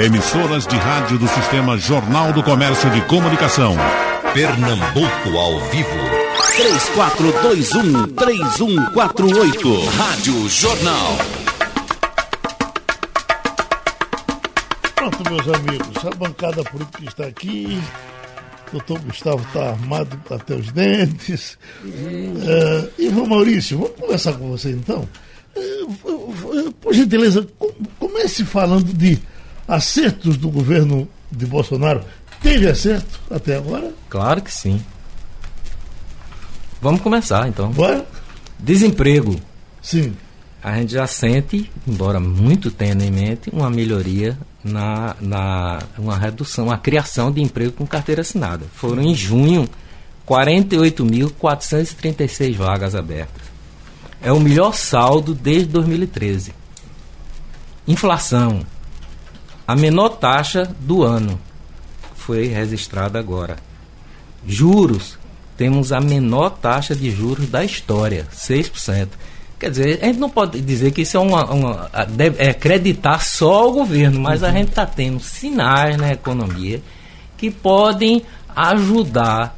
Emissoras de rádio do Sistema Jornal do Comércio de Comunicação. Pernambuco ao vivo. 3421-3148. Rádio Jornal. Pronto, meus amigos, a bancada política está aqui. O doutor Gustavo está armado até os dentes. Uh, Ivan Maurício, vamos conversar com você então. Uh, por gentileza, comece falando de acertos do governo de Bolsonaro. Teve acerto até agora? Claro que sim. Vamos começar então. Bora? Desemprego. Sim. A gente já sente, embora muito tenuemente, uma melhoria na, na uma redução, uma criação de emprego com carteira assinada. Foram em junho 48.436 vagas abertas. É o melhor saldo desde 2013. Inflação. A menor taxa do ano foi registrada agora. Juros. Temos a menor taxa de juros da história, 6%. Quer dizer, a gente não pode dizer que isso é uma. uma é acreditar só o governo, mas uhum. a gente está tendo sinais na economia que podem ajudar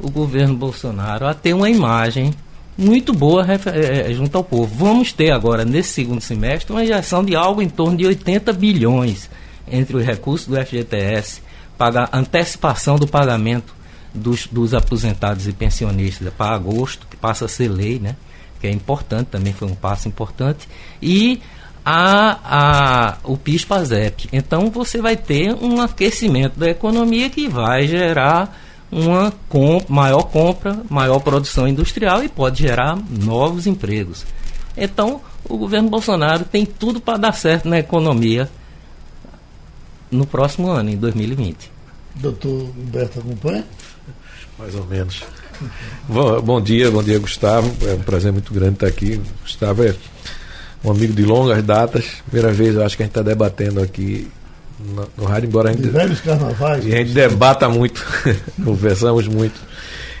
o governo Bolsonaro a ter uma imagem muito boa é, é, junto ao povo. Vamos ter agora, nesse segundo semestre, uma injeção de algo em torno de 80 bilhões entre os recursos do FGTS, pagar antecipação do pagamento dos, dos aposentados e pensionistas para agosto, que passa a ser lei, né? que é importante, também foi um passo importante, e a, a, o PIS-PASEP. Então você vai ter um aquecimento da economia que vai gerar uma comp maior compra, maior produção industrial e pode gerar novos empregos. Então o governo Bolsonaro tem tudo para dar certo na economia no próximo ano, em 2020. Doutor Humberto acompanha? Mais ou menos. Bom, bom, dia, bom dia, Gustavo. É um prazer muito grande estar aqui. Gustavo é um amigo de longas datas. Primeira vez, eu acho que a gente está debatendo aqui no, no, rádio, embora a gente. De velhos carnavais. E a gente debata muito, conversamos muito.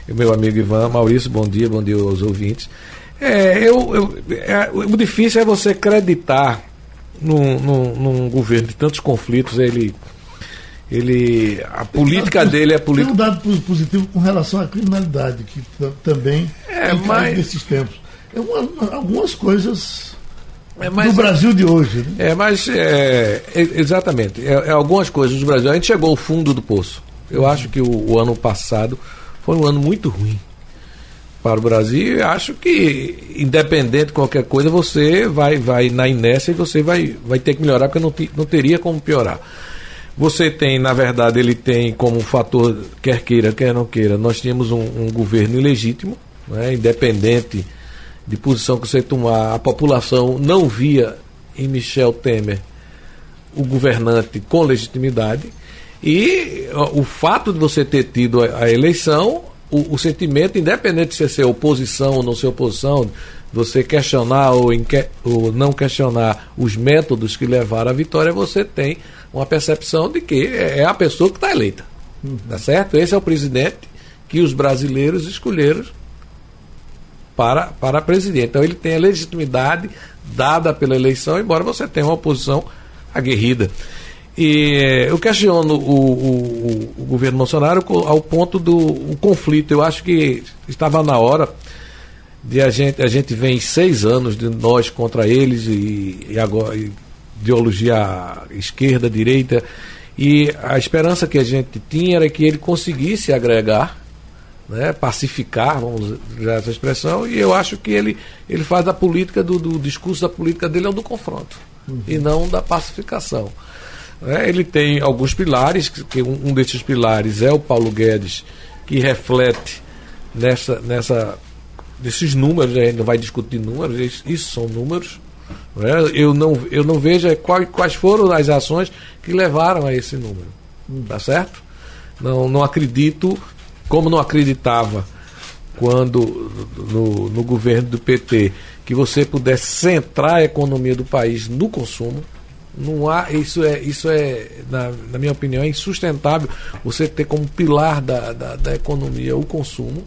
E meu amigo Ivan, Maurício, bom dia, bom dia aos ouvintes. É, eu, eu é, o difícil é você acreditar num, num, num governo de tantos conflitos, ele ele a política dele é política. Tem um dado positivo com relação à criminalidade, que também é, mas... nesses tempos. É uma, algumas coisas é, mas, do Brasil de hoje. Né? É, mas é, é exatamente. É, é, algumas coisas do Brasil. A gente chegou ao fundo do poço. Eu acho que o, o ano passado foi um ano muito ruim para o Brasil. Acho que, independente de qualquer coisa, você vai, vai na inércia e você vai, vai ter que melhorar, porque não, não teria como piorar. Você tem, na verdade, ele tem como fator, quer queira, quer não queira, nós tínhamos um, um governo ilegítimo, né, independente de posição que você tomar, a população não via em Michel Temer o governante com legitimidade. E o fato de você ter tido a eleição, o, o, sentimento, independente de ser oposição ou não ser oposição, você questionar ou, ou não questionar os métodos que levaram à vitória, você tem uma percepção de que é, é a pessoa que está eleita. Uhum. Tá certo? Esse é o presidente que os brasileiros escolheram para, para presidente. Então ele tem a legitimidade dada pela eleição, embora você tenha uma oposição aguerrida. E eu questiono o, o, o governo Bolsonaro ao ponto do conflito. Eu acho que estava na hora de a gente, a gente vem seis anos de nós contra eles e, e agora e ideologia esquerda, direita, e a esperança que a gente tinha era que ele conseguisse agregar, né, pacificar, vamos usar essa expressão, e eu acho que ele, ele faz a política do, do discurso da política dele é o do confronto, uhum. e não da pacificação. É, ele tem alguns pilares, que um, desses pilares é o Paulo Guedes, que reflete nessa, nessa desses números, a gente não vai discutir números, isso, isso são números, né? Eu, não, eu não vejo é quais, quais foram as ações que levaram a esse número. Tá certo? Não, não acredito, como não acreditava quando no, no governo do PT, que você pudesse centrar a economia do país no consumo. Não há, isso é, isso é na, na minha opinião, é insustentável você ter como pilar da, da, da economia o consumo.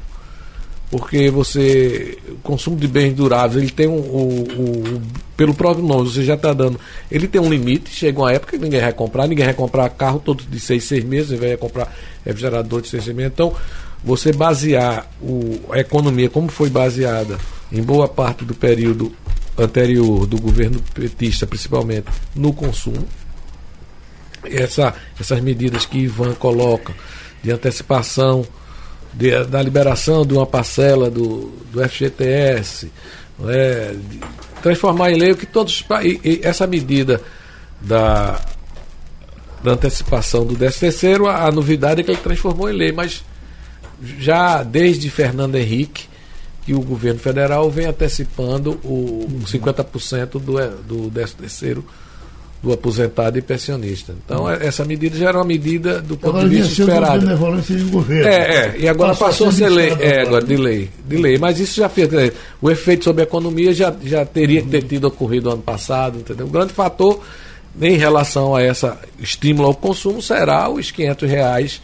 porque você o consumo de bens duráveis ele tem um, o, pelo próprio nome você já está dando ele tem um limite chega uma época que ninguém vai comprar ninguém vai comprar carro todo de seis seis meses vai comprar refrigerador de seis seis meses então você basear o, a economia como foi baseada em boa parte do período anterior do governo petista principalmente no consumo essa, essas medidas que Ivan coloca de antecipação de, da liberação de uma parcela do, do FGTS, é, transformar em lei o que todos. E, e essa medida da, da antecipação do 13 terceiro, a, a novidade é que ele transformou em lei, mas já desde Fernando Henrique, que o governo federal vem antecipando o, o 50% do, do 13 terceiro do aposentado e pensionista. Então, é, essa medida já era uma medida do ponto de vista esperado. De governo. É, é, e agora passou, passou a ser lei. É, agora de lei, de lei. Mas isso já fez. É, o efeito sobre a economia já, já teria que ter tido ocorrido ano passado, entendeu? O grande fator em relação a esse estímulo ao consumo será os 500 reais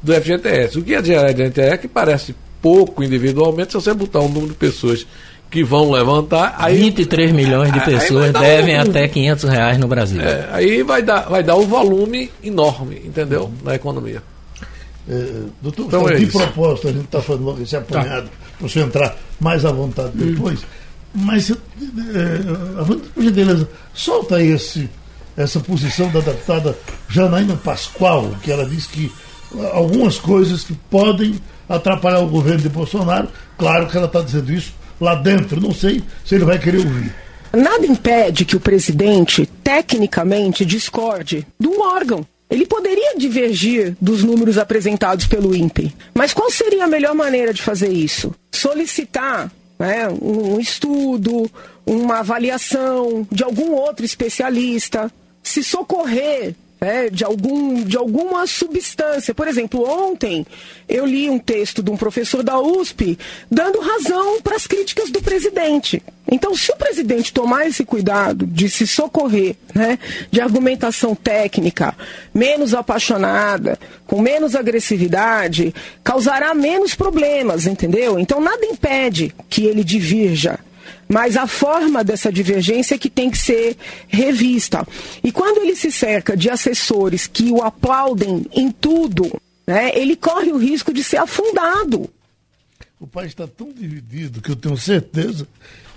do FGTS. O que é de FGTS é que parece pouco individualmente, se você botar um número de pessoas que vão levantar. Aí, 23 milhões de pessoas devem um, até 500 reais no Brasil. É, aí vai dar, vai dar um volume enorme, entendeu? Na economia. É, doutor, então é de propósito, a gente está falando logo esse apanhado, tá. para você entrar mais à vontade hum. depois. Hum. Mas, é, por gentileza, solta esse, essa posição da deputada Janaína Pascoal, que ela diz que algumas coisas que podem atrapalhar o governo de Bolsonaro. Claro que ela está dizendo isso lá dentro. Não sei se ele vai querer ouvir. Nada impede que o presidente, tecnicamente, discorde de um órgão. Ele poderia divergir dos números apresentados pelo INPE. Mas qual seria a melhor maneira de fazer isso? Solicitar né, um estudo, uma avaliação de algum outro especialista, se socorrer né, de, algum, de alguma substância. Por exemplo, ontem eu li um texto de um professor da USP dando razão para as críticas do presidente. Então, se o presidente tomar esse cuidado de se socorrer, né, de argumentação técnica, menos apaixonada, com menos agressividade, causará menos problemas, entendeu? Então, nada impede que ele divirja mas a forma dessa divergência é que tem que ser revista. E quando ele se cerca de assessores que o aplaudem em tudo, né, ele corre o risco de ser afundado. O país está tão dividido que eu tenho certeza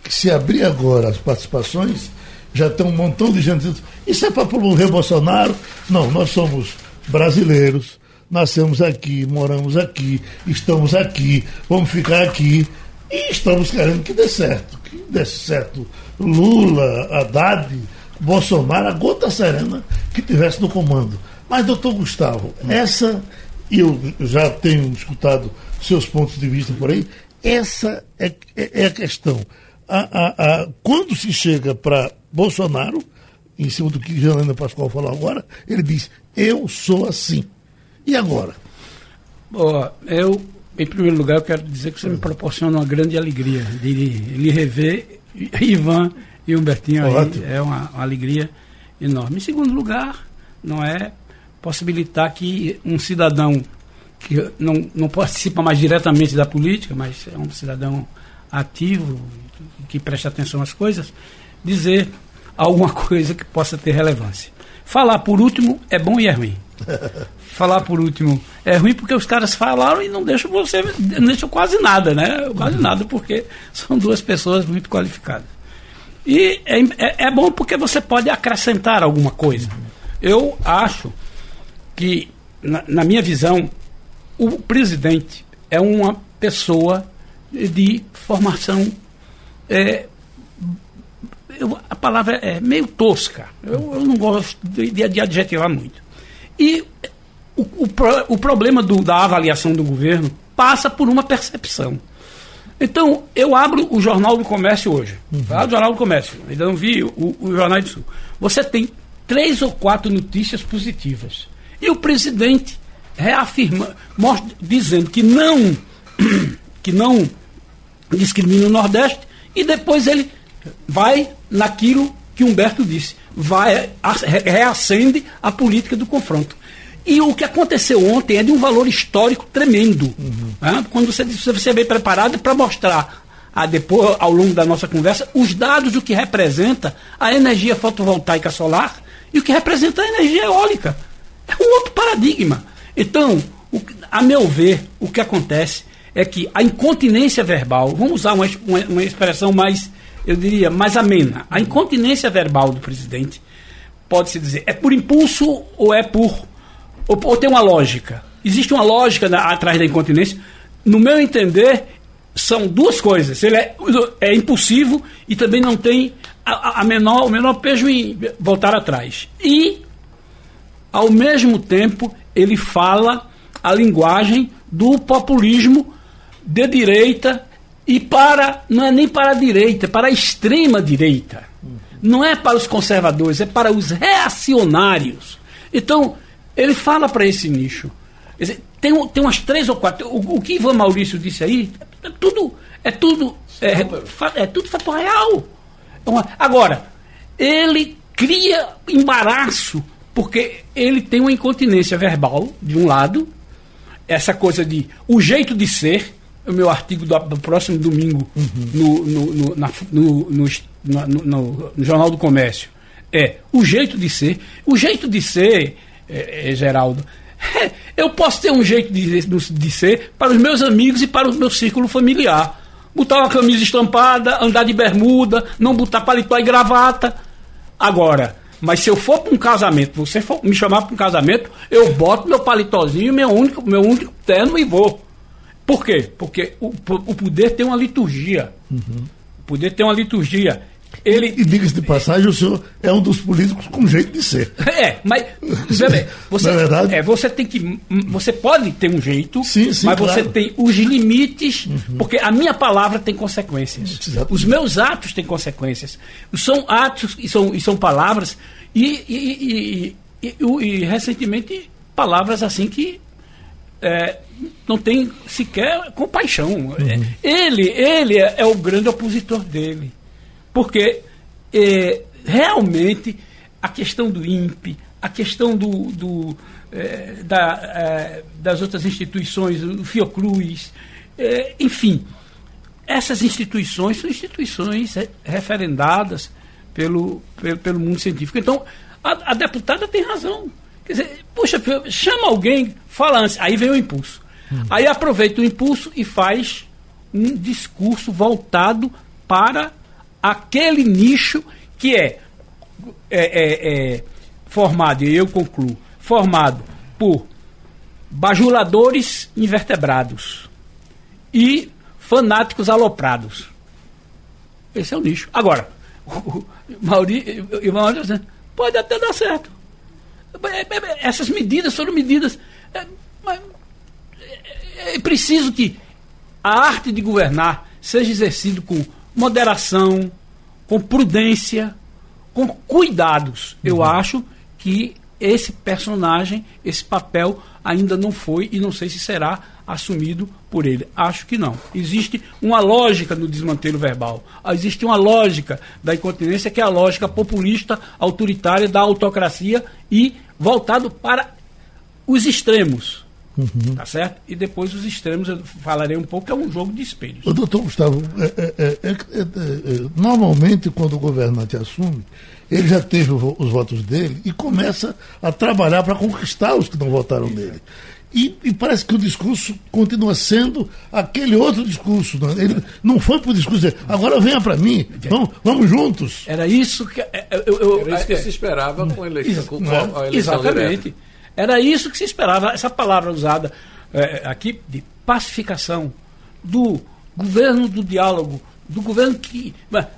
que se abrir agora as participações, já tem um montão de gente dizendo, isso é para promover Bolsonaro? Não, nós somos brasileiros, nascemos aqui, moramos aqui, estamos aqui, vamos ficar aqui e estamos querendo que dê certo desse certo Lula, Haddad, Bolsonaro, a gota serena que tivesse no comando. Mas, doutor Gustavo, essa, eu já tenho escutado seus pontos de vista por aí, essa é, é, é a questão. A, a, a, quando se chega para Bolsonaro, em cima do que Janaina Pascoal falou agora, ele diz: Eu sou assim. E agora? Boa, eu em primeiro lugar, eu quero dizer que você me proporciona uma grande alegria de lhe rever, Ivan e Humbertinho aí. É uma, uma, alegria enorme. Em segundo lugar, não é possibilitar que um cidadão que não, não participa mais diretamente da política, mas é um cidadão ativo, que presta atenção às coisas, dizer alguma coisa que possa ter relevância. Falar por último é bom e é ruim. falar por último é ruim porque os caras falaram e não deixam você, não deixam quase nada, né? Quase nada, porque são duas pessoas muito qualificadas. E é, é, é bom porque você pode acrescentar alguma coisa. Eu acho que, na, na minha visão, o presidente é uma pessoa de formação. É, eu, a palavra é meio tosca. Eu, eu não gosto de, de adjetivar muito. E o, o, o problema do, da avaliação do governo passa por uma percepção. Então, eu abro o Jornal do Comércio hoje. Uhum. O Jornal do Comércio. Ainda não vi o, o Jornal do Sul. Você tem três ou quatro notícias positivas. E o presidente reafirma, mostra, dizendo que não, que não discrimina o Nordeste, e depois ele vai naquilo que Humberto disse, vai reacende a política do confronto. E o que aconteceu ontem é de um valor histórico tremendo. Uhum. Né? Quando você, você vem preparado para mostrar a depois, ao longo da nossa conversa, os dados do que representa a energia fotovoltaica solar e o que representa a energia eólica. É um outro paradigma. Então, o, a meu ver, o que acontece é que a incontinência verbal, vamos usar uma, uma, uma expressão mais, eu diria, mais amena. A incontinência verbal do presidente, pode-se dizer, é por impulso ou é por. Ou, ou tem uma lógica? Existe uma lógica na, atrás da incontinência? No meu entender, são duas coisas. Ele é, é impulsivo e também não tem a, a menor, o menor pejo em voltar atrás. E, ao mesmo tempo, ele fala a linguagem do populismo de direita e para, não é nem para a direita, é para a extrema direita. Não é para os conservadores, é para os reacionários. Então, ele fala para esse nicho. Dizer, tem, tem umas três ou quatro. O, o, que Ivan Maurício disse aí, é tudo, é tudo, é, é tudo fato real. Agora, ele cria embaraço, porque ele tem uma incontinência verbal, de um lado, essa coisa de o jeito de ser, o meu artigo do, do próximo domingo uhum. no, no, no, na, no, no, no, Jornal do Comércio. É o jeito de ser. O jeito de ser, é, é, Geraldo, eu posso ter um jeito de, de ser para os meus amigos e para o meu círculo familiar. Botar uma camisa estampada, andar de bermuda, não botar paletó e gravata. Agora, mas se eu for para um casamento, você for me chamar para um casamento, eu boto meu paletózinho, meu único, meu único terno e vou. Por quê? Porque o, o poder tem uma liturgia. Uhum. O poder tem uma liturgia. Ele... E, diga-se de passagem, o senhor é um dos políticos com jeito de ser. É, mas bem, você, é verdade? É, você tem que. Você pode ter um jeito, sim, sim, mas claro. você tem os limites, uhum. porque a minha palavra tem consequências. Exatamente. Os meus atos têm consequências. São atos e são, e são palavras, e, e, e, e recentemente palavras assim que é, não tem sequer compaixão. Uhum. Ele, ele é, é o grande opositor dele. Porque é, realmente a questão do INPE, a questão do, do é, da, é, das outras instituições, o Fiocruz, é, enfim, essas instituições são instituições referendadas pelo, pelo, pelo mundo científico. Então, a, a, deputada tem razão. Quer dizer, puxa, chama alguém, fala antes, aí vem o impulso. Hum. Aí aproveita o impulso e faz um discurso voltado para aquele nicho que é, é, é, é formado, e eu concluo, formado por bajuladores invertebrados e fanáticos aloprados. Esse é o nicho. Agora, o Maurício, pode até dar certo. É, é, essas medidas foram medidas. É, é preciso que a arte de governar seja exercida com moderação, com prudência, com cuidados. Uhum. Eu acho que esse personagem, esse papel ainda não foi e não sei se será assumido por ele. Acho que não. Existe uma lógica no desmantelo verbal. Existe uma lógica da incontinência que é a lógica populista, autoritária da autocracia e voltado para os extremos. Uhum. Tá certo? E depois os extremos, eu falarei um pouco, é um jogo de espelhos. O doutor Gustavo, é é, é, é, é, normalmente quando o governante assume, ele já teve os votos dele e começa a trabalhar para conquistar os que não votaram nele. E, e, parece que o discurso continua sendo aquele outro discurso. Não, é? ele não foi para o discurso dele, agora venha para mim, vamos, vamos juntos. Era isso que, eu, eu, Era isso que se esperava com a eleição, com a eleição Exatamente. Direta. Era isso que se esperava, essa palavra usada é, aqui de pacificação, do governo do diálogo, do governo que.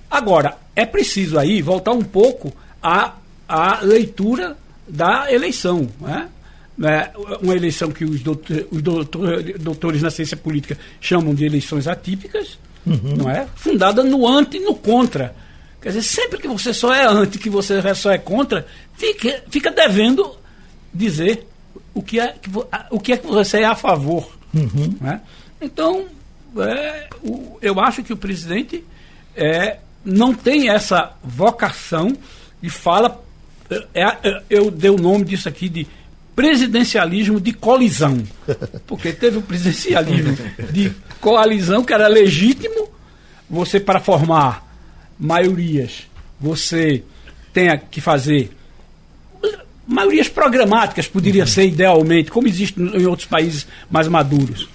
Agora, é preciso aí voltar um pouco à, à leitura da eleição. Né? É uma eleição que os, doutor, os doutor, doutores na ciência política chamam de eleições atípicas, uhum. não é? Fundada no anti e no contra. Quer dizer, sempre que você só é anti, que você só é contra, fica, fica devendo dizer o que é que, o que, é que você é a favor. Uhum. Né? Então, é, o, eu acho que o presidente é, não tem essa vocação e fala. É, é, eu dei o nome disso aqui de presidencialismo de colisão. Porque teve o presidencialismo de coalizão, que era legítimo, você para formar maiorias, você tem que fazer maiorias programáticas, poderia ser idealmente, como existe em outros países mais maduros.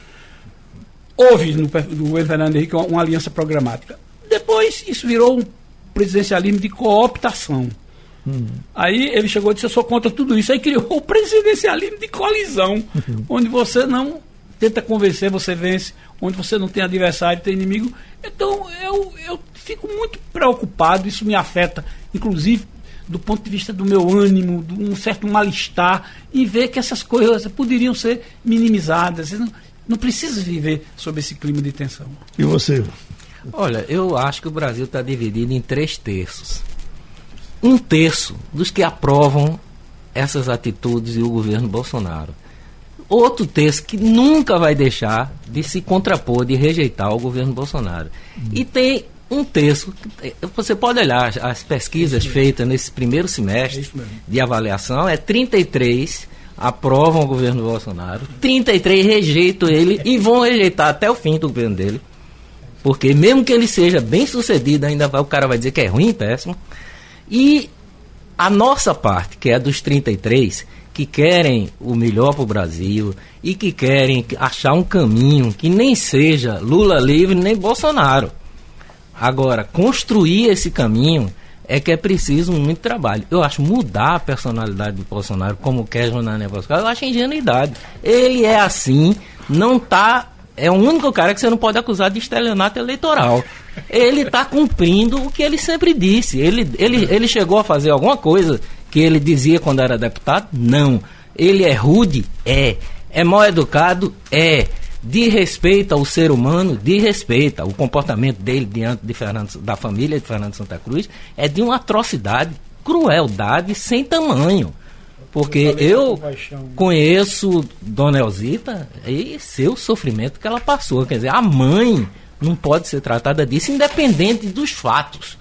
Houve no, no Fernando Henrique uma, uma aliança programática. Depois isso virou um presidencialismo de cooptação. Uhum. Aí ele chegou e disse: Eu sou contra tudo isso. Aí criou o presidencialismo de colisão, uhum. onde você não tenta convencer, você vence, onde você não tem adversário, tem inimigo. Então eu, eu fico muito preocupado, isso me afeta, inclusive do ponto de vista do meu ânimo, de um certo mal-estar, em ver que essas coisas poderiam ser minimizadas. Não, não precisa viver sob esse clima de tensão. E você? Olha, eu acho que o Brasil está dividido em três terços. Um terço dos que aprovam essas atitudes e o governo Bolsonaro. Outro terço que nunca vai deixar de se contrapor, de rejeitar o governo Bolsonaro. E tem um terço. Você pode olhar as pesquisas feitas nesse primeiro semestre de avaliação, é 33 aprovam o governo Bolsonaro, 33 rejeitam ele e vão rejeitar até o fim do governo dele. Porque mesmo que ele seja bem sucedido, ainda vai, o cara vai dizer que é ruim, péssimo. E a nossa parte, que é dos 33, que querem o melhor para o Brasil e que querem achar um caminho que nem seja Lula livre nem Bolsonaro. Agora, construir esse caminho é que é preciso muito trabalho. Eu acho mudar a personalidade do Bolsonaro, como quer Jornal Negócio, eu acho ingenuidade. Ele é assim, não está é o único cara que você não pode acusar de estelionato eleitoral. Ele está cumprindo o que ele sempre disse. Ele, ele, ele chegou a fazer alguma coisa que ele dizia quando era deputado? Não. Ele é rude? É. É mal educado? É. De respeito ao ser humano? De respeito. O comportamento dele diante de Fernando, da família de Fernando Santa Cruz é de uma atrocidade, crueldade sem tamanho. Porque eu conheço Dona Elzita e seu sofrimento que ela passou. Quer dizer, a mãe não pode ser tratada disso, independente dos fatos.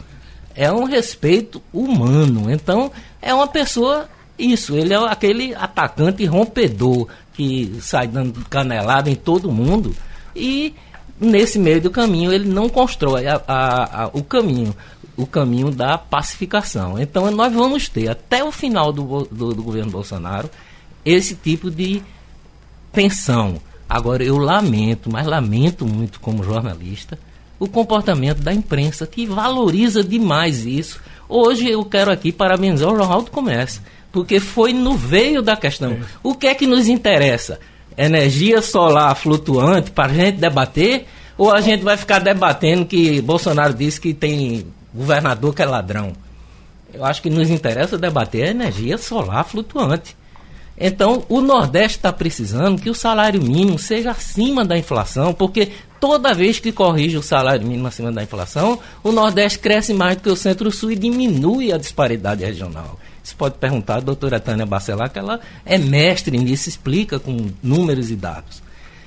É um respeito humano. Então, é uma pessoa, isso, ele é aquele atacante rompedor que sai dando canelada em todo mundo. E nesse meio do caminho ele não constrói a, a, a, o caminho o caminho da pacificação. Então, nós vamos ter, até o final do, do, do governo Bolsonaro, esse tipo de tensão. Agora, eu lamento, mas lamento muito como jornalista, o comportamento da imprensa, que valoriza demais isso. Hoje eu quero aqui parabenizar o Jornal do Comércio, porque foi no veio da questão. O que é que nos interessa? Energia solar flutuante para a gente debater? Ou a gente vai ficar debatendo que Bolsonaro disse que tem governador que é ladrão. Eu acho que nos interessa debater a energia solar flutuante. Então, o Nordeste está precisando que o salário mínimo seja acima da inflação, porque toda vez que corrige o salário mínimo acima da inflação, o Nordeste cresce mais do que o Centro-Sul e diminui a disparidade regional. Você pode perguntar à doutora Tânia Bacelar, que ela é mestre nisso, explica com números e dados.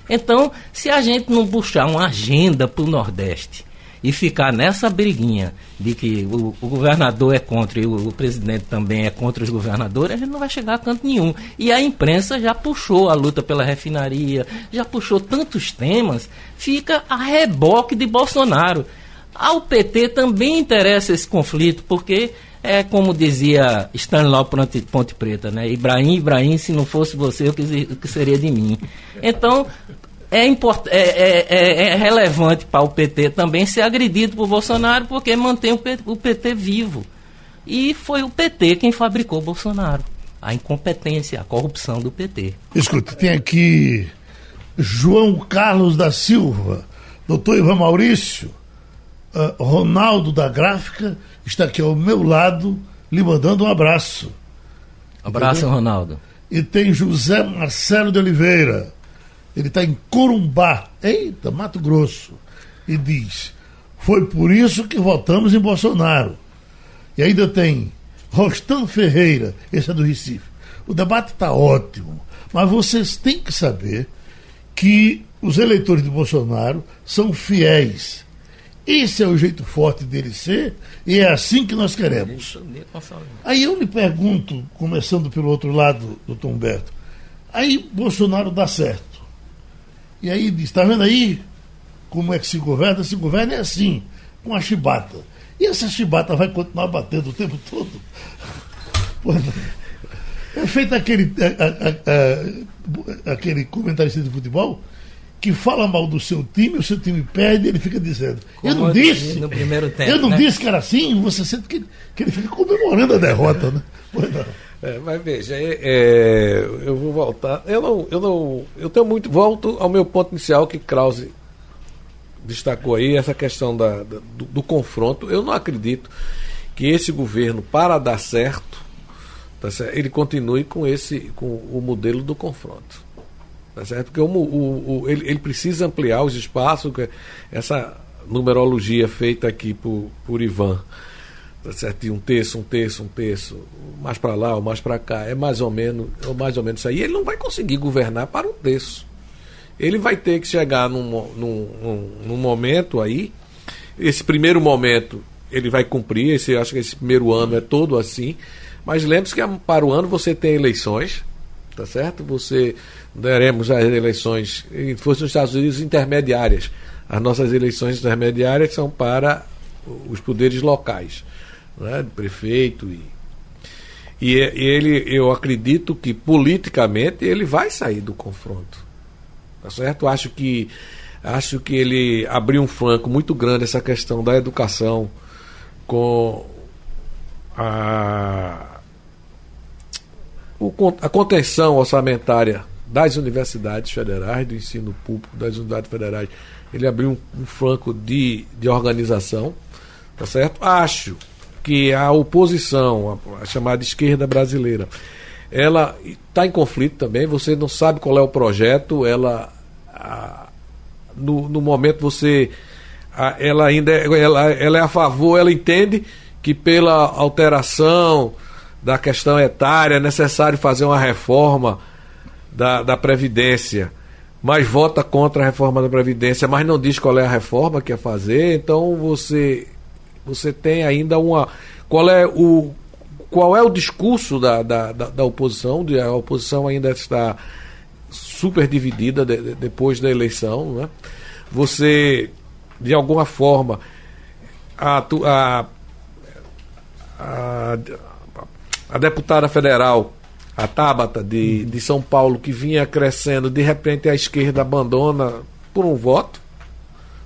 Então, se a gente não puxar uma agenda para o Nordeste, e ficar nessa briguinha de que o, o governador é contra e o, o, presidente também é contra os governadores, a gente não vai chegar a canto nenhum. E a imprensa já puxou a luta pela refinaria, já puxou tantos temas, fica a reboque de Bolsonaro. Ao PT também interessa esse conflito, porque é como dizia Stanislaw Ponte, Ponte Preta, né? Ibrahim, Ibrahim, se não fosse você, o que, o que seria de mim? Então, é, import, é, é, é, é relevante para o PT também ser agredido por Bolsonaro, porque mantém o PT, o PT vivo. E foi o PT quem fabricou Bolsonaro. A incompetência, a corrupção do PT. Escuta, tem aqui João Carlos da Silva, doutor Ivan Maurício, uh, Ronaldo da Gráfica, está aqui ao meu lado, lhe mandando um abraço. Abraço, Entendeu? Ronaldo. E tem José Marcelo de Oliveira, ele está em Corumbá, eita, Mato Grosso, e diz: Foi por isso que votamos em Bolsonaro. E ainda tem Rostan Ferreira, esse é do Recife. O debate está ótimo, mas vocês têm que saber que os eleitores de Bolsonaro são fiéis. Esse é o jeito forte dele ser e é assim que nós queremos. Aí eu lhe pergunto, começando pelo outro lado, doutor Humberto, Aí Bolsonaro dá certo. E aí diz, está vendo aí como é que se governa? Se governa é assim, com a chibata. E essa chibata vai continuar batendo o tempo todo. É feito aquele, a, a, a, aquele comentarista de futebol que fala mal do seu time, o seu time perde, ele fica dizendo. Como eu não disse. No primeiro tempo, eu não né? disse que era assim, você sente que, que ele fica comemorando a derrota, né? É, mas veja, é, é, eu vou voltar. Eu não, eu não. Eu tenho muito. Volto ao meu ponto inicial que Krause destacou aí, essa questão da, da do, do, confronto. Eu não acredito que esse governo, para dar certo, tá certo ele continue com esse, com o modelo do confronto. Tá certo? Porque o, o, o ele, ele, precisa ampliar os espaços, essa numerologia feita aqui por, por Ivan tá certo? um terço, um terço, um terço, mais para lá ou mais para cá, é mais ou menos, ou mais ou menos isso aí. Ele não vai conseguir governar para um terço. Ele vai ter que chegar num, num, num, num momento aí, esse primeiro momento ele vai cumprir, esse, acho que esse primeiro ano é todo assim, mas lembre-se que para o ano você tem eleições, tá certo? Você daremos as eleições, se fosse nos Estados Unidos, intermediárias. As nossas eleições intermediárias são para os poderes locais né, prefeito e, e, e ele, eu acredito que politicamente ele vai sair do confronto, tá certo? Acho que acho que ele abriu um flanco muito grande essa questão da educação com a, a contenção orçamentária das universidades federais, do ensino público das universidades federais. Ele abriu um, um flanco de, de organização, tá certo? Acho que a oposição, a, a chamada esquerda brasileira, ela está em conflito também, você não sabe qual é o projeto, ela a, no, no momento você a, ela ainda é, ela, ela é a favor, ela entende que pela alteração da questão etária é necessário fazer uma reforma da, da Previdência, mas vota contra a reforma da Previdência, mas não diz qual é a reforma que quer fazer, então você você tem ainda uma. Qual é o, qual é o discurso da, da, da, da oposição? A oposição ainda está super dividida de, de, depois da eleição. Né? Você, de alguma forma, a, a, a, a deputada federal, a Tabata de, de São Paulo, que vinha crescendo, de repente a esquerda abandona por um voto.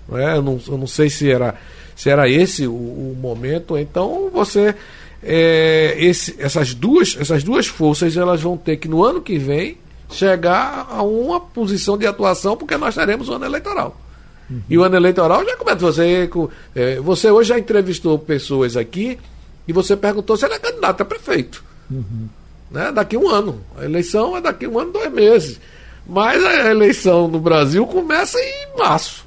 Né? Eu, não, eu não sei se era se era esse o, o momento, então você é, esse, essas duas essas duas forças elas vão ter que no ano que vem chegar a uma posição de atuação porque nós teremos o ano eleitoral. Uhum. E o ano eleitoral já começa você é, você hoje já entrevistou pessoas aqui e você perguntou se ele é candidato a prefeito. Uhum. Né? Daqui um ano. A eleição é daqui um ano, dois meses. Mas a eleição no Brasil começa em março.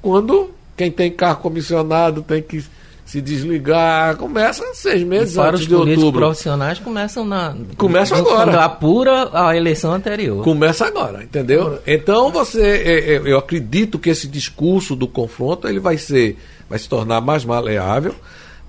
Quando quem tem carro comissionado tem que se desligar. Começa seis meses para antes os de outubro. profissionais começam na. Começa agora. Quando apura a eleição anterior. Começa agora, entendeu? Então você. É, é, eu acredito que esse discurso do confronto ele vai ser. vai se tornar mais maleável.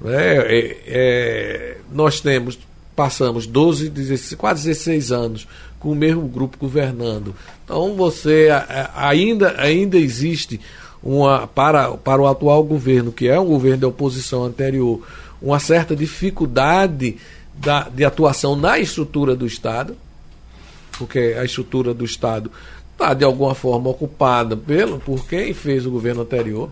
Né? É, é, nós temos. Passamos 12, 16, quase 16 anos com o mesmo grupo governando. Então você ainda, ainda existe uma, para, para o atual governo, que é um governo de oposição anterior, uma certa dificuldade da, de atuação na estrutura do Estado, porque a estrutura do Estado está de alguma forma ocupada pelo, por quem fez o governo anterior,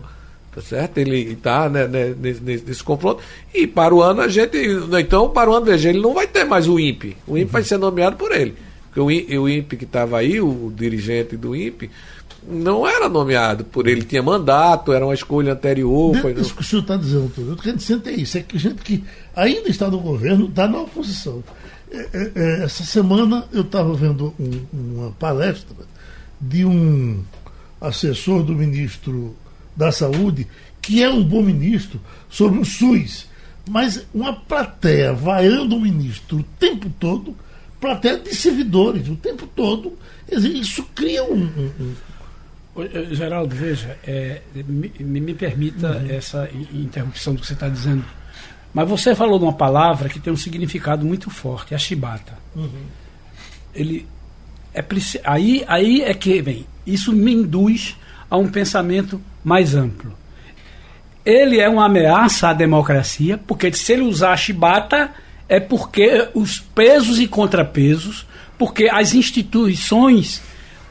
tá certo? Ele está né, né, nesse, nesse, confronto. E para o ano a gente. Então, para o ano, veja, ele não vai ter mais o INPE. O INPE uhum. vai ser nomeado por ele. Porque o, o INPE que estava aí, o dirigente do INPE, não era nomeado por ele, tinha mandato, era uma escolha anterior. Dentro foi... Isso que o senhor está dizendo tudo. O que a gente sente é isso, é que gente que ainda está no governo está na oposição. É, é, é, essa semana eu estava vendo um, uma palestra de um assessor do ministro da Saúde, que é um bom ministro, sobre o SUS. Mas uma plateia vaiando o ministro o tempo todo, plateia de servidores o tempo todo, isso cria um, Geraldo, veja, é, me, me, permita uhum. essa interrupção do que você está dizendo. Mas você falou de uma palavra que tem um significado muito forte, a chibata. Uhum. Ele, é, aí, aí é que vem. Isso me induz a um pensamento mais amplo. Ele é uma ameaça à democracia, porque se ele usar a chibata, é porque os pesos e contrapesos, porque as instituições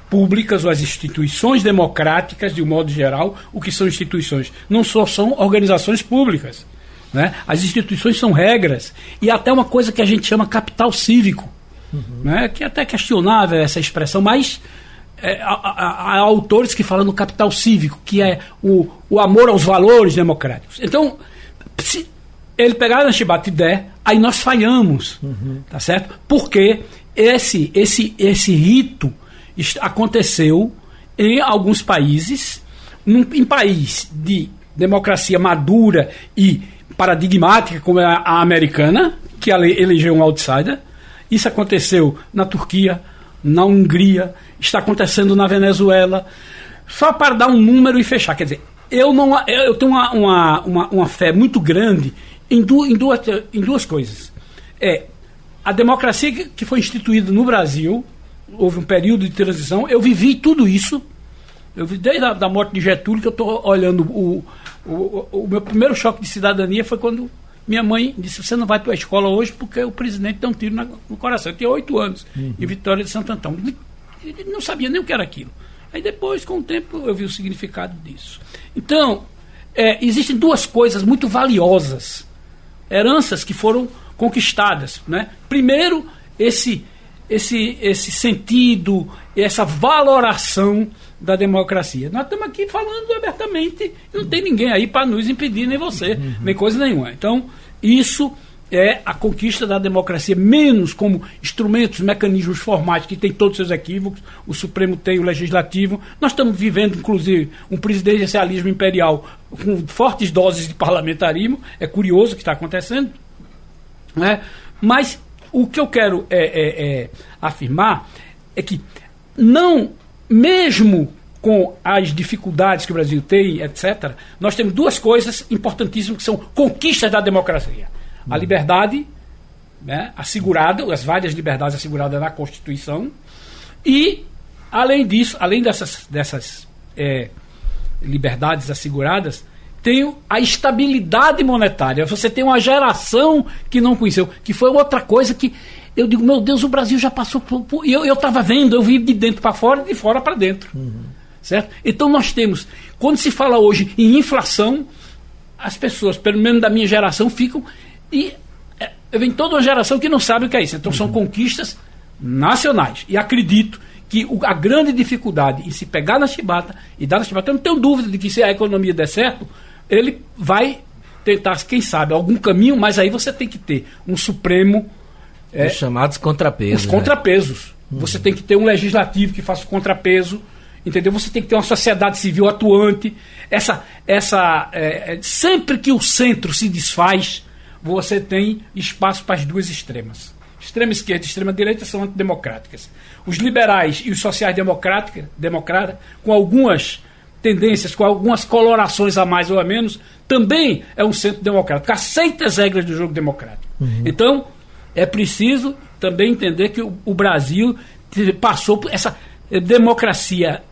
públicas ou as instituições democráticas, de um modo geral, o que são instituições? Não só são organizações públicas. Né? As instituições são regras e até uma coisa que a gente chama capital cívico, uhum. né? que é até questionável essa expressão, mas é, há, há, autores que falam no capital cívico, que é o, o amor aos valores democráticos. Então, se ele pegar na chibata der, aí nós falhamos, uhum. tá certo? Porque esse, esse, esse rito aconteceu em alguns países, num, em país de democracia madura e paradigmática, como é a americana, que elegeu um outsider. Isso aconteceu na Turquia, na Hungria, está acontecendo na Venezuela. Só para dar um número e fechar. Quer dizer, eu, não, eu tenho uma, uma, uma, uma fé muito grande em, du, em, duas, em duas coisas. É a democracia que foi instituída no Brasil, houve um período de transição, eu vivi tudo isso. Eu vi desde a da morte de Getúlio que eu estou olhando o, o, o, meu primeiro choque de cidadania foi quando minha mãe disse: Você não vai para a escola hoje porque o presidente deu um tiro na, no coração. Eu tinha oito anos, uhum. em Vitória de Santo Antão. Eu não sabia nem o que era aquilo. Aí depois, com o tempo, eu vi o significado disso. Então, é, existem duas coisas muito valiosas, heranças que foram conquistadas. Né? Primeiro, esse, esse, esse sentido, essa valoração da democracia. Nós estamos aqui falando abertamente, não tem ninguém aí para nos impedir, nem você, uhum. nem coisa nenhuma. Então, isso é a conquista da democracia, menos como instrumentos, mecanismos formais que tem todos os seus equívocos, o Supremo tem o Legislativo. Nós estamos vivendo, inclusive, um presidencialismo imperial com fortes doses de parlamentarismo, é curioso o que está acontecendo. Né? Mas o que eu quero é, é, é afirmar é que não mesmo com as dificuldades que o Brasil tem, etc., nós temos duas coisas importantíssimas que são conquistas da democracia. A uhum. liberdade né, assegurada, as várias liberdades asseguradas na Constituição, e, além disso, além dessas, dessas é, liberdades asseguradas, tem a estabilidade monetária. Você tem uma geração que não conheceu, que foi outra coisa que eu digo, meu Deus, o Brasil já passou por. por eu estava vendo, eu vi de dentro para fora e de fora para dentro. Uhum. Certo? Então nós temos, quando se fala hoje em inflação, as pessoas, pelo menos da minha geração, ficam. E é, vem toda uma geração que não sabe o que é isso. Então uhum. são conquistas nacionais. E acredito que o, a grande dificuldade em se pegar na chibata e dar na chibata, eu não tenho dúvida de que se a economia der certo, ele vai tentar, quem sabe, algum caminho, mas aí você tem que ter um Supremo é, os chamados contrapesos. Os né? contrapesos. Né? Você tem que ter um legislativo que faça o contrapeso, entendeu? Você tem que ter uma sociedade civil atuante. Essa, essa, é, é, sempre que o centro se desfaz, você tem espaço para as duas extremas. Extrema esquerda e extrema direita são antidemocráticas. Os liberais e os sociais-democratas, democrata, com algumas tendências, com algumas colorações a mais ou a menos, também é um centro democrático. Aceita as regras do jogo democrático. Uhum. Então, é preciso também entender que o, o Brasil passou por essa democracia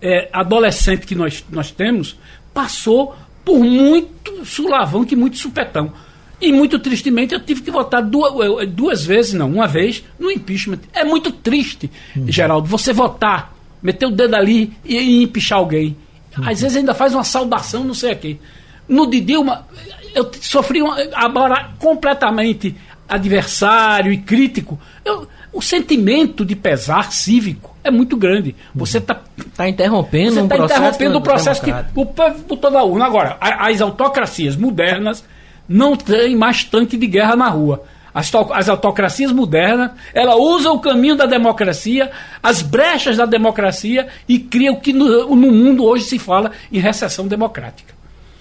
é, adolescente que nós, nós temos, passou por muito sulavanco e muito supetão. E muito tristemente eu tive que votar duas, duas vezes, não, uma vez, no impeachment. É muito triste, uhum. Geraldo, você votar, meter o dedo ali e, e empichar alguém. Uhum. Às vezes ainda faz uma saudação, não sei a quem. No de Dilma, eu sofri uma, agora completamente adversário e crítico, eu, o sentimento de pesar cívico é muito grande. Você está tá interrompendo você um tá processo interrompendo o processo que o povo botou na urna. Agora, as autocracias modernas não têm mais tanque de guerra na rua. As, as autocracias modernas, ela usa o caminho da democracia, as brechas da democracia e cria o que no, no mundo hoje se fala em recessão democrática.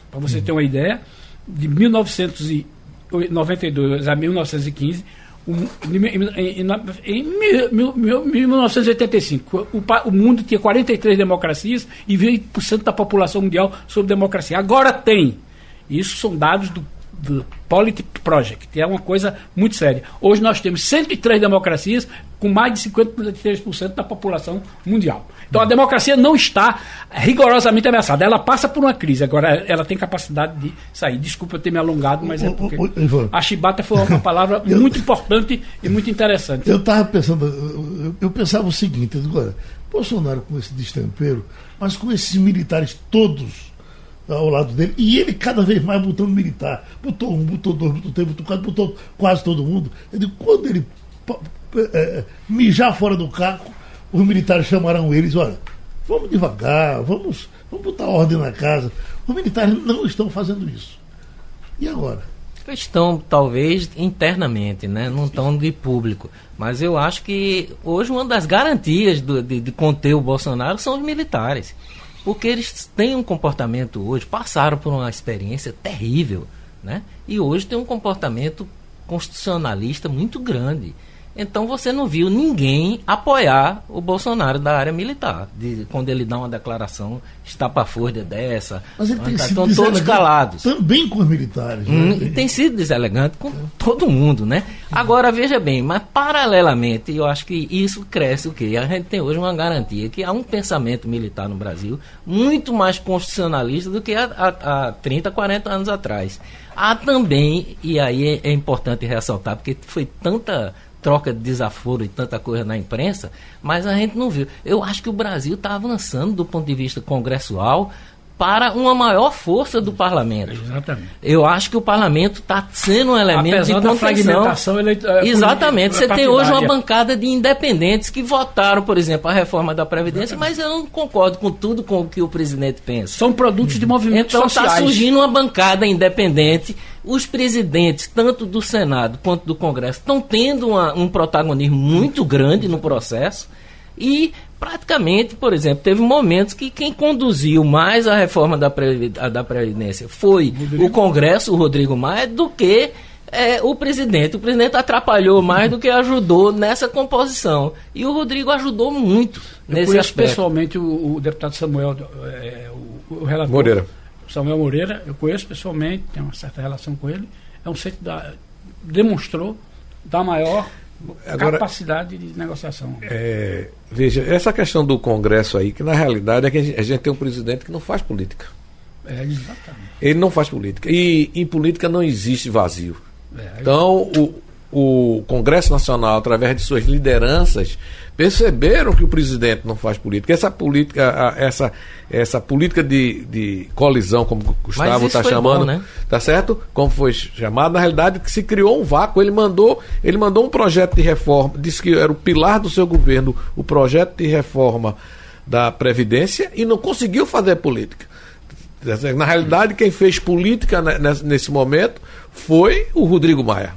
Para você ter uma ideia, de 1900 e 92 a 1915, em, em, em 1985, o, o, mundo tinha 43 democracias e 20% da população mundial sob democracia. Agora tem. Isso são dados do, do Polity Project, é uma coisa muito séria. Hoje nós temos 103 democracias com mais de 53% da população mundial. Então a democracia não está rigorosamente ameaçada. Ela passa por uma crise, agora ela tem capacidade de sair. Desculpa eu ter me alongado, mas é porque a chibata foi uma palavra muito importante e muito interessante. Eu estava pensando, eu, pensava o seguinte, agora, Bolsonaro com esse destempero, mas com esses militares todos ao lado dele, e ele cada vez mais botando militar. Botou um, botou dois, botou três, botou quatro, botou quase todo mundo. Eu digo, quando ele é, mijar fora do caco, os militares chamarão eles, olha, vamos devagar, vamos, vamos botar ordem na casa. Os militares não estão fazendo isso. E agora? Estão, talvez, internamente, né? não estão de público. Mas eu acho que hoje uma das garantias do, de, de conter o Bolsonaro são os militares. Porque eles têm um comportamento hoje, passaram por uma experiência terrível, né? E hoje tem um comportamento constitucionalista muito grande. Então você não viu ninguém apoiar o Bolsonaro da área militar, de, quando ele dá uma declaração estapafúrdia dessa. Mas ele tem tá, sido estão todos calados. Também com os militares. Né? Hum, e tem sido deselegante com todo mundo, né? Agora veja bem, mas paralelamente eu acho que isso cresce o quê? A gente tem hoje uma garantia que há um pensamento militar no Brasil muito mais constitucionalista do que há, há, há 30, 40 anos atrás. Há também, e aí é, é importante ressaltar, porque foi tanta troca de desaforo e tanta coisa na imprensa, mas a gente não viu. Eu acho que o Brasil está avançando do ponto de vista congressual para uma maior força do parlamento. Exatamente. Eu acho que o parlamento está sendo um elemento Apesar de contenção. Ele, é, Exatamente. Você tem hoje uma bancada de independentes que votaram, por exemplo, a reforma da Previdência, Exatamente. mas eu não concordo com tudo com o que o presidente pensa. São produtos de movimentos então, sociais. Então está surgindo uma bancada independente. Os presidentes, tanto do Senado quanto do Congresso, estão tendo uma, um protagonismo muito grande no processo. E praticamente, por exemplo, teve momentos que quem conduziu mais a reforma da, da Previdência foi Rodrigo. o Congresso, o Rodrigo Maia, do que é, o presidente. O presidente atrapalhou mais do que ajudou nessa composição. E o Rodrigo ajudou muito Eu nesse conheço aspecto. pessoalmente o, o deputado Samuel, é, o, o relator. Moreira. Samuel Moreira, eu conheço pessoalmente, tenho uma certa relação com ele. É um centro da. demonstrou da maior Agora, capacidade de negociação. É, veja, essa questão do Congresso aí, que na realidade é que a gente, a gente tem um presidente que não faz política. É, exatamente. Ele não faz política. E em política não existe vazio. É, então, o, o Congresso Nacional, através de suas lideranças, perceberam que o presidente não faz política. Essa política, essa, essa política de, de colisão, como o Gustavo está chamando, bom, né? tá certo? Como foi chamado, na realidade que se criou um vácuo. Ele mandou, ele mandou um projeto de reforma, disse que era o pilar do seu governo, o projeto de reforma da Previdência, e não conseguiu fazer política. Na realidade, quem fez política nesse momento foi o Rodrigo Maia.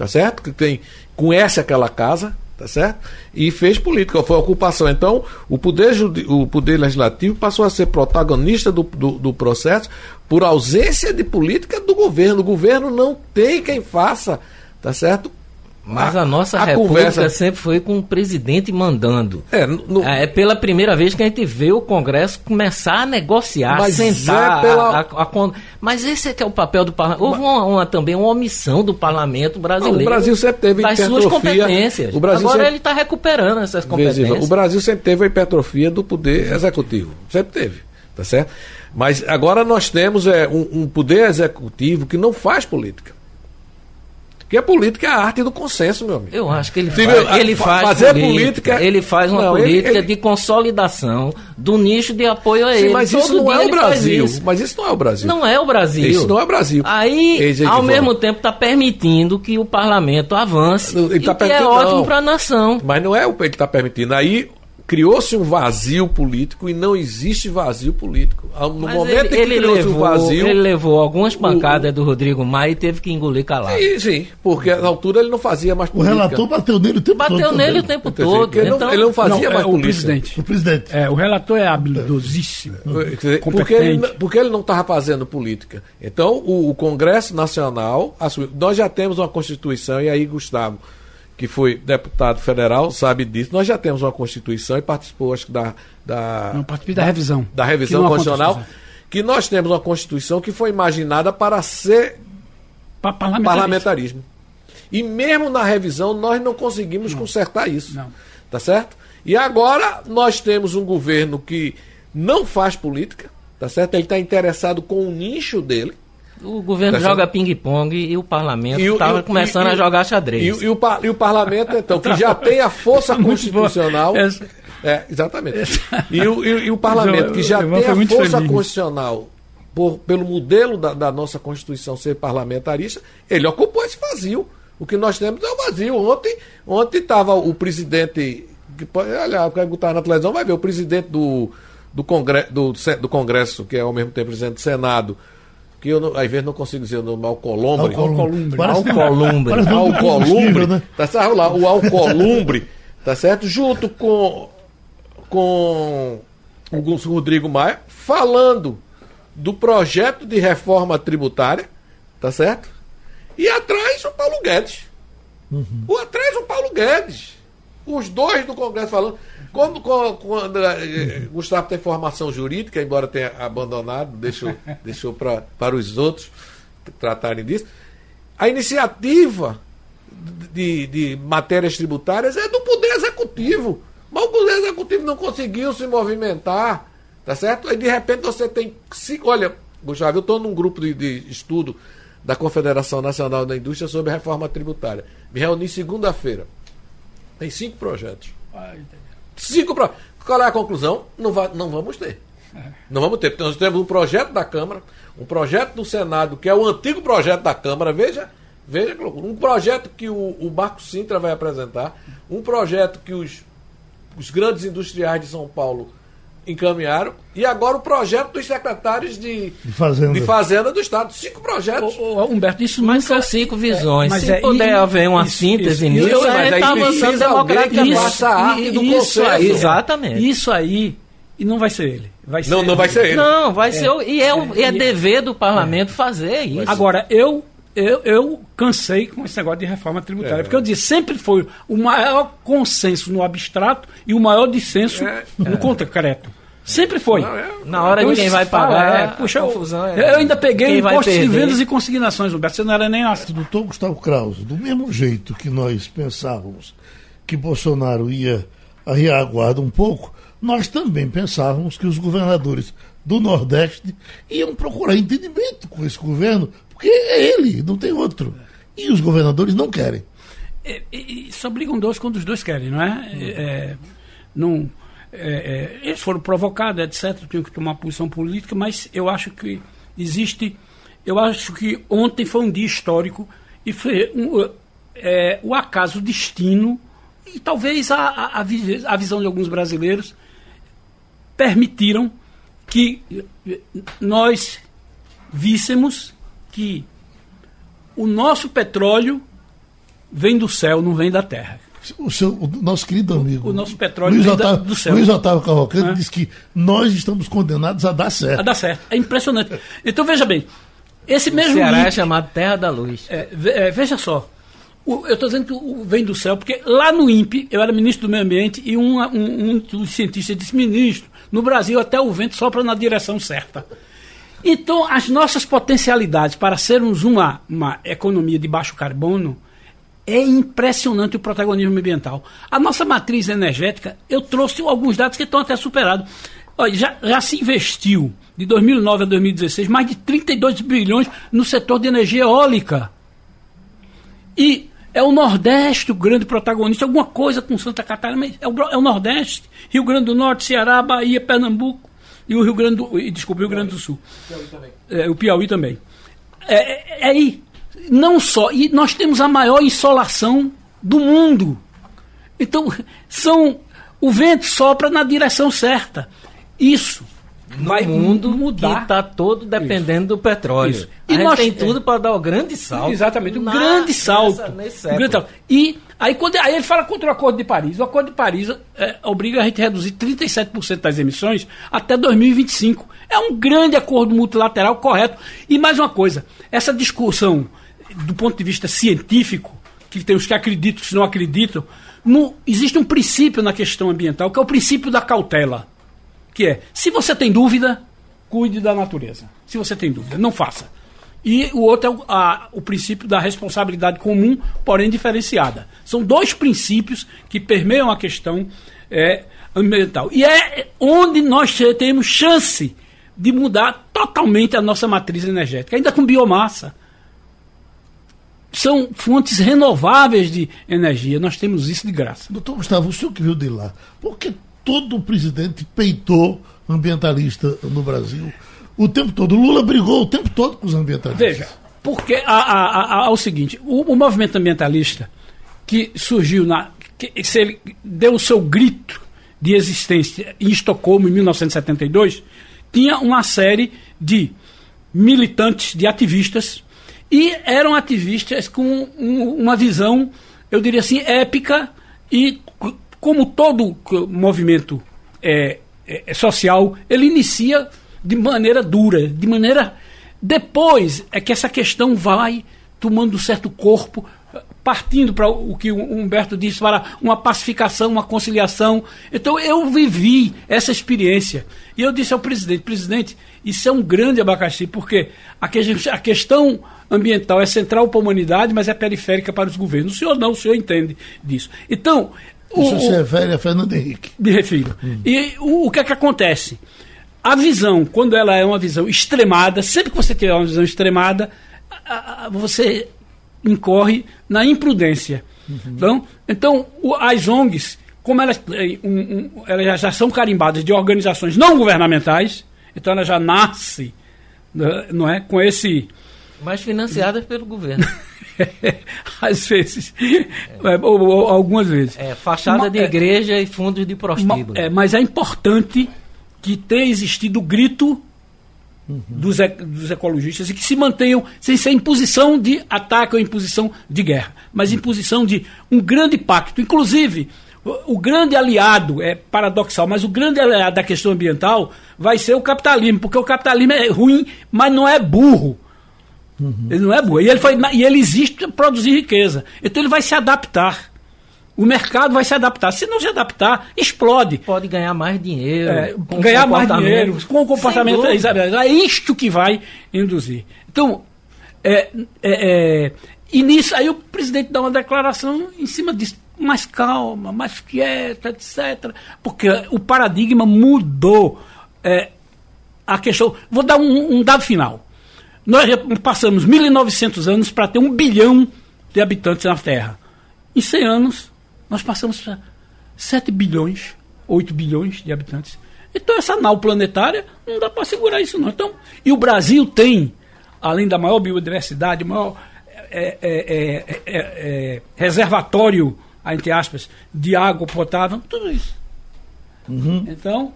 Tá certo? Que tem, conhece aquela casa, tá certo? E fez política, foi ocupação. Então, o poder, o poder legislativo passou a ser protagonista do, do, do, processo por ausência de política do governo. O governo não tem quem faça, tá certo? Mas a, nossa a república conversa... sempre foi com o presidente mandando. É, no... é pela primeira vez que a gente vê o Congresso começar a negociar, mas sentar. É pela... a, a, mas esse é que é o papel do parlamento. Houve uma, uma, também uma omissão do parlamento brasileiro. Não, o Brasil sempre teve das suas competências. O Brasil Agora sempre... ele está recuperando essas competências. O Brasil sempre teve a hipertrofia do poder executivo. Sempre teve. Tá certo? Mas agora nós temos é, um, um poder executivo que não faz política. Porque a política é a arte do consenso, meu amigo. Eu acho que ele, faz, ele faz fazer política, política. Ele faz uma não, política ele, ele... de consolidação do nicho de apoio a Sim, ele. Mas Todo isso não é o Brasil. Mas isso não é o Brasil. Não é o Brasil. Isso não é o Brasil. Aí, ao mesmo tempo, está permitindo que o parlamento avance. Ele tá que é ótimo para a nação. Mas não é o que ele está permitindo. Aí criou-se um vazio político e não existe vazio político. No Mas momento ele, em que criou-se um vazio. Ele levou algumas pancadas o, do Rodrigo Maia e teve que engolir calado. Sim, sim, porque na altura ele não fazia mais política. O relator bateu nele o tempo bateu todo. Bateu nele o tempo todo. Ele, então, não, ele não fazia não, mais é, política. O presidente. O presidente. É, o relator é habilidosíssimo. Porque ele, porque ele não estava fazendo política. Então, o, o Congresso Nacional assumiu. Nós já temos uma Constituição, e aí, Gustavo que foi deputado federal, sabe disso. Nós já temos uma Constituição e participou, acho que, da. da Não, participei da, revisão. Da revisão constitucional. Que nós temos uma Constituição que foi imaginada para ser pa parlamentarismo. parlamentarismo. E mesmo na revisão, nós não conseguimos não. consertar isso. Não. Tá certo? E agora nós temos um governo que não faz política, tá certo? Ele está interessado com o nicho dele. O governo tá joga ping-pong e o parlamento estava começando e, a jogar xadrez. E, e, o, e o parlamento, então, que já tem a força constitucional. É, exatamente. E o, e, o parlamento, que já tem a força feliz. constitucional por, pelo modelo da, da, nossa Constituição ser parlamentarista, ele ocupou esse vazio. O que nós temos é o vazio. Ontem ontem estava o presidente. Que, olha, quem está na televisão vai ver o presidente do, do, congre, do, do Congresso, que é ao mesmo tempo presidente do Senado, que eu não, às vezes não consigo dizer o nome, Alcolumbre. Alcolumbre. Alcolumbre. Alcolumbre. Né? Tá certo lá, o Alcolumbre, tá certo? Junto com, com o Rodrigo Maia, falando do projeto de reforma tributária, tá certo? E atrás o Paulo Guedes. Uhum. O atrás o Paulo Guedes. Os dois do Congresso falando. Quando, quando, quando eh, Gustavo tem formação jurídica, embora tenha abandonado, deixou, deixou pra, para os outros tratarem disso. A iniciativa de, de matérias tributárias é do Poder Executivo. Mas o Poder Executivo não conseguiu se movimentar. Tá certo? Aí de repente você tem. Cinco, olha, Gustavo, eu estou num grupo de, de, estudo da Confederação Nacional da Indústria sobre reforma tributária. Me reuni segunda-feira. Tem cinco projetos. Cinco projetos. Qual é a conclusão? Não, vai, não vamos ter. Não vamos ter. Porque nós temos um projeto da Câmara, um projeto do Senado, que é o antigo projeto da Câmara, veja, veja que loucura. Um projeto que o, o Marco Sintra vai apresentar, um projeto que os, os grandes industriais de São Paulo encaminharam. E agora o projeto dos secretários de, de, fazenda. de fazenda do Estado. Cinco projetos. Ô, ô, Humberto, isso mas são cinco visões. É, mas Se é, puder e, haver uma isso, síntese nisso, isso, é, está avançando democraticamente. Isso, a arte do isso aí, exatamente. Isso aí, e não vai ser ele. Vai ser não, não vai ser ele. Não, vai é. ser. E é, é, é dever do parlamento fazer isso. Agora, eu eu, eu cansei com esse negócio de reforma tributária, é. porque eu disse, sempre foi o maior consenso no abstrato e o maior dissenso é. no concreto. Sempre foi. Não, é, Na hora de quem vai pagar, é, puxa, confusão é, eu ainda peguei impostos de vendas e consignações, Roberto. Você não era nem nascido. Doutor Gustavo Krause, do mesmo jeito que nós pensávamos que Bolsonaro ia arriar a guarda um pouco, nós também pensávamos que os governadores do Nordeste iam procurar entendimento com esse governo, porque é ele, não tem outro. E os governadores não querem. É, só brigam dois quando os dois querem, não é? é não é, é, eles foram provocados, etc., tinham que tomar posição política, mas eu acho que existe. Eu acho que ontem foi um dia histórico e foi um, é, o acaso, o destino e talvez a, a, a, visão de alguns brasileiros permitiram que nós víssemos que o nosso petróleo vem do céu, não vem da terra o, seu, o nosso querido amigo. O, o nosso petróleo Luiz Otávio, do céu. Luiz Otávio Cavalcante é. disse que nós estamos condenados a dar certo. A dar certo. É impressionante. Então veja bem, esse o mesmo. Ceará é chamado Terra da Luz. É, é, veja só. O, eu estou dizendo que o, vem do céu, porque lá no INPE, eu era ministro do Meio Ambiente e um, um, um dos cientistas disse: ministro, no Brasil até o vento sopra na direção certa. Então, as nossas potencialidades para sermos uma, uma economia de baixo carbono é impressionante o protagonismo ambiental. A nossa matriz energética, eu trouxe alguns dados que estão até superados. Olha, já, já se investiu, de 2009 a 2016, mais de 32 bilhões no setor de energia eólica. E é o Nordeste o grande protagonista, alguma coisa com Santa Catarina, mas é o, é o Nordeste, Rio Grande do Norte, Ceará, Bahia, Pernambuco e o Rio Grande do, e, desculpa, o Rio Grande do Sul. Piauí. É, o Piauí também. É, é, é aí, não só, e nós temos a maior insolação do mundo. Então, são o vento sopra na direção certa. Isso no vai mundo mudar. que está todo dependendo Isso. do petróleo. Isso. E a nós tem tudo para dar o grande salto. Exatamente, o grande salto. Nessa, grande salto. E aí, quando, aí ele fala contra o Acordo de Paris. O Acordo de Paris é, obriga a gente a reduzir 37% das emissões até 2025. É um grande acordo multilateral correto. E mais uma coisa, essa discussão do ponto de vista científico, que tem os que acreditam, os que não acreditam, no, existe um princípio na questão ambiental, que é o princípio da cautela. Que é, se você tem dúvida, cuide da natureza. Se você tem dúvida, não faça. e o outro é o, a, o princípio da responsabilidade comum, porém diferenciada. São dois princípios que permeiam a questão é, ambiental. E é onde nós temos chance de mudar totalmente a nossa matriz energética, ainda com biomassa. São fontes renováveis de energia, nós temos isso de graça. Doutor Gustavo, o senhor que viu de lá, por que todo presidente peitou ambientalista no Brasil? O tempo todo. O Lula brigou o tempo todo com os ambientalistas. Veja, porque a, a, a, a o seguinte, o, o, movimento ambientalista que surgiu na. Que, se ele deu o seu grito de existência em Estocolmo em 1972, tinha uma série de militantes, de ativistas, e eram ativistas com um, uma visão, eu diria assim, épica, e como todo movimento é, é, social, ele inicia de maneira dura, de maneira. Depois é que essa questão vai tomando certo corpo, partindo para o que o Humberto disse, para uma pacificação, uma conciliação. Então eu vivi essa experiência. E eu disse ao presidente, presidente, isso é um grande abacaxi, porque a, questão ambiental é central para a humanidade, mas é periférica para os governos. O senhor não, o senhor entende disso. Então. O, senhor se refere a Fernando Henrique. Me refiro. Hum. E o, o que é que acontece? A visão, quando ela é uma visão extremada, sempre que você tiver uma visão extremada, você incorre na imprudência. Uhum. Então, então as ONGs, como elas, eh, um, um, elas já são carimbadas de organizações não governamentais, então ela já nasce né, não é, com esse. Mas financiadas pelo governo. Às vezes. É. Ou, ou, algumas vezes. É, fachada de é, igreja e fundos de prostíbulo. É, mas é importante que tenha existido o grito uhum. dos, dos, ecologistas e que se mantenham sem ser imposição de ataque ou imposição de guerra, mas imposição de um grande pacto. Inclusive, o, o grande aliado, é paradoxal, mas o grande aliado da questão ambiental vai ser o capitalismo, porque o capitalismo é ruim, mas não é burro. Uhum. Ele não é burro. E ele, foi, e ele existe para produzir riqueza. Então ele vai se adaptar. O mercado vai se adaptar. Se não se adaptar, explode. Pode ganhar mais dinheiro. É, ganhar mais dinheiro com o comportamento. É isto que vai induzir. Então, é, é, é, e nisso, aí o presidente dá uma declaração em cima disso. Mais calma, mais quieta, etc. Porque o paradigma mudou. É, a questão. Vou dar um, um dado final. Nós passamos 1.900 anos para ter um bilhão de habitantes na Terra. Em 100 anos, nós passamos para 7 bilhões, 8 bilhões de habitantes. Então essa nau planetária não dá para segurar isso não. Então, e o Brasil tem, além da maior biodiversidade, maior é, é, é, reservatório, entre aspas, de água potável, tudo isso. Uhum. Então,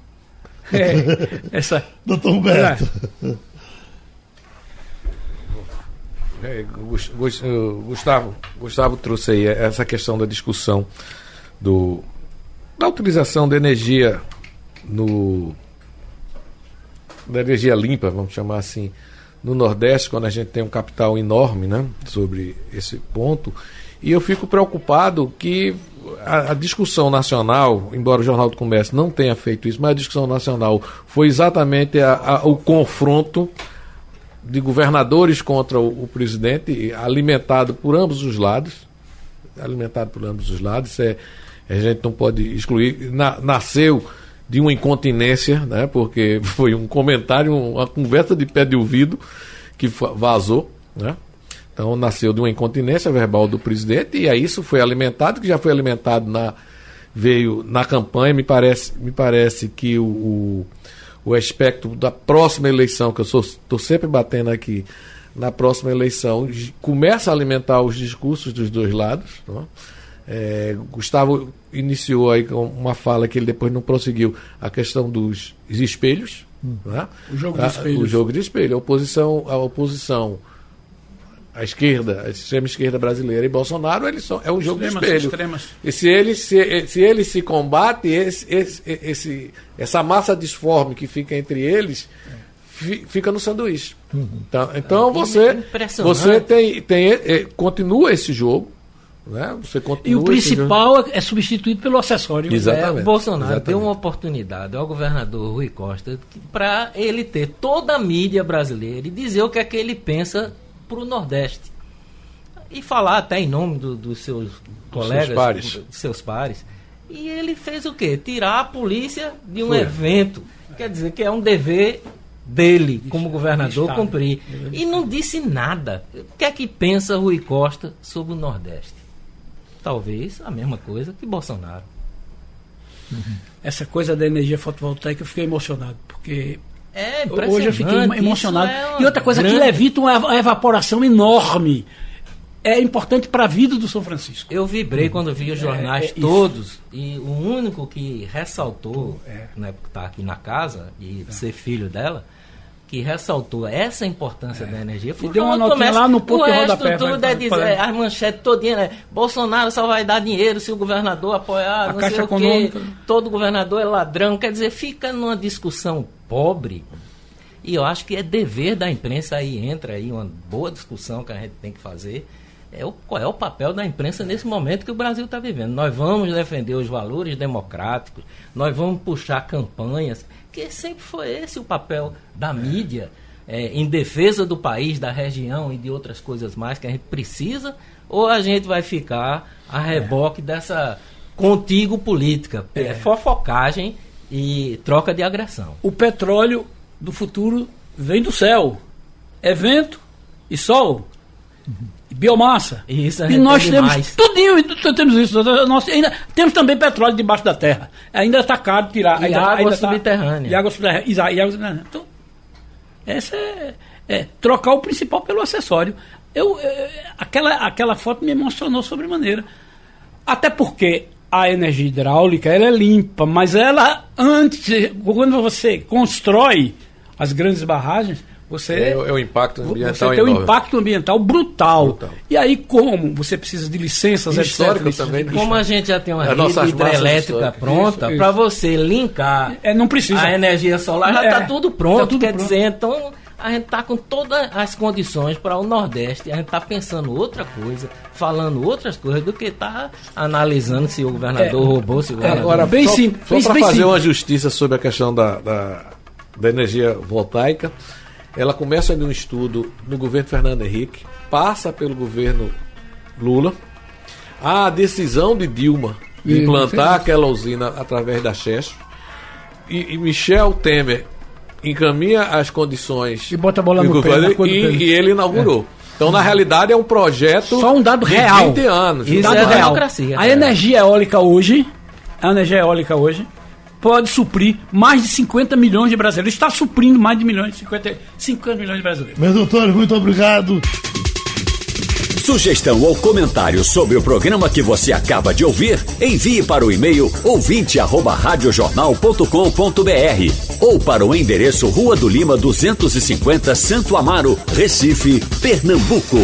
essa. Doutor Humberto. É, Gustavo, Gustavo trouxe aí essa questão da discussão do, da utilização da energia no da energia limpa, vamos chamar assim, no Nordeste, quando a gente tem um capital enorme né, sobre esse ponto. E eu fico preocupado que a, a, discussão nacional, embora o Jornal do Comércio não tenha feito isso, mas a discussão nacional foi exatamente a, a, o confronto de governadores contra o, o, presidente, alimentado por ambos os lados, alimentado por ambos os lados, isso é, a gente não pode excluir, na, nasceu de uma incontinência, né, porque foi um comentário, uma conversa de pé de ouvido que vazou, né, então nasceu de uma incontinência verbal do presidente e aí isso foi alimentado, que já foi alimentado na veio na campanha, me parece, me parece que o, o o aspecto da próxima eleição, que eu estou sempre batendo aqui, na próxima eleição, começa a alimentar os discursos dos dois lados. É? É, Gustavo iniciou aí com uma fala que ele depois não prosseguiu, a questão dos espelhos. Hum. Né? O jogo de espelhos. O jogo de espelho. A oposição, a oposição a esquerda, a extrema esquerda brasileira e Bolsonaro, eles são, é um jogo extremas, de espelho. Extremas. E se eles se, se eles se combatem, esse, esse, esse, essa massa disforme que fica entre eles fi, fica no sanduíche. Uhum. Então, então é, você, você tem, tem é, continua esse jogo, Né? Você e o principal esse... é substituído pelo acessório. Exatamente. É, Bolsonaro Exatamente. deu uma oportunidade ao governador Rui Costa para ele ter toda a mídia brasileira e dizer o que é que ele pensa para o Nordeste. E falar até em nome dos do seus colegas, seus pares. seus pares. E ele fez o quê? Tirar a polícia de um Foi. evento. Quer dizer que é um dever dele, como governador, cumprir. E não disse nada. O que é que pensa Rui Costa sobre o Nordeste? Talvez a mesma coisa que Bolsonaro. Uhum. Essa coisa da energia fotovoltaica eu fiquei emocionado, porque é hoje eu fiquei emocionado. É e outra coisa grande... que levita uma evaporação enorme. É importante para a vida do São Francisco. Eu vibrei quando vi os jornais é, é todos e o único que ressaltou, é. né, que está aqui na casa e é. ser filho dela, que ressaltou essa importância é. da energia foi e deu uma notinha lá no ponto o resto tudo vai, é dizer, as manchetes todinha, né? Bolsonaro só vai dar dinheiro se o governador apoiar, a não Caixa sei Econômica. o quê. Todo governador é ladrão, quer dizer, fica numa discussão pobre. E eu acho que é dever da imprensa aí entra aí uma boa discussão que a gente tem que fazer. É o, qual é o papel da imprensa nesse momento que o Brasil está vivendo? Nós vamos defender os valores democráticos, nós vamos puxar campanhas porque sempre foi esse o papel da mídia, é, em defesa do país, da região e de outras coisas mais que a gente precisa, ou a gente vai ficar a reboque é. dessa contigo política, é. fofocagem e troca de agressão. O petróleo do futuro vem do céu. É vento e sol. Uhum biomassa. Isso, e nós temos mais. tudinho, temos isso. Nós ainda temos também petróleo debaixo da terra. Ainda está caro tirar. E ainda, água ainda subterrânea. Tá, e água subterrânea. E água subterrânea. Então, essa é, é, trocar o principal pelo acessório. Eu, é, aquela, aquela foto me emocionou sobremaneira. Até porque a energia hidráulica ela é limpa, mas ela antes, quando você constrói as grandes barragens, você é, é o impacto ambiental você tem um impacto ambiental brutal. brutal. E aí como você precisa de licenças históricas também. Como a gente já tem uma rede hidrelétrica pronta para você linkar é, não precisa. a energia solar, já está é, tudo pronto. Tá tudo quer pronto. dizer, então a gente está com todas as condições para o Nordeste. A gente está pensando outra coisa, falando outras coisas do que está analisando se o governador é, roubou, se o governador. Agora, bem só, simples. Só para fazer simples. uma justiça sobre a questão da, da, da energia voltaica. Ela começa de um estudo no governo Fernando Henrique, passa pelo governo Lula. A decisão de Dilma de implantar aquela usina através da Chesf. E, e, Michel Temer encaminha as condições. E bota a bola no pé. E, e, ele inaugurou. É. Então, na realidade, é um projeto. Só um dado real. 20 anos. Isso um dado é real. democracia. A energia eólica hoje. A energia eólica hoje pode suprir mais de 50 milhões de brasileiros. Está suprindo mais de milhões, 50, 50 milhões de brasileiros. Meu doutor, muito obrigado. Sugestão ou comentário sobre o programa que você acaba de ouvir, envie para o e-mail ouvinte@radiojornal.com.br ou para o endereço Rua do Lima 250, Santo Amaro, Recife, Pernambuco.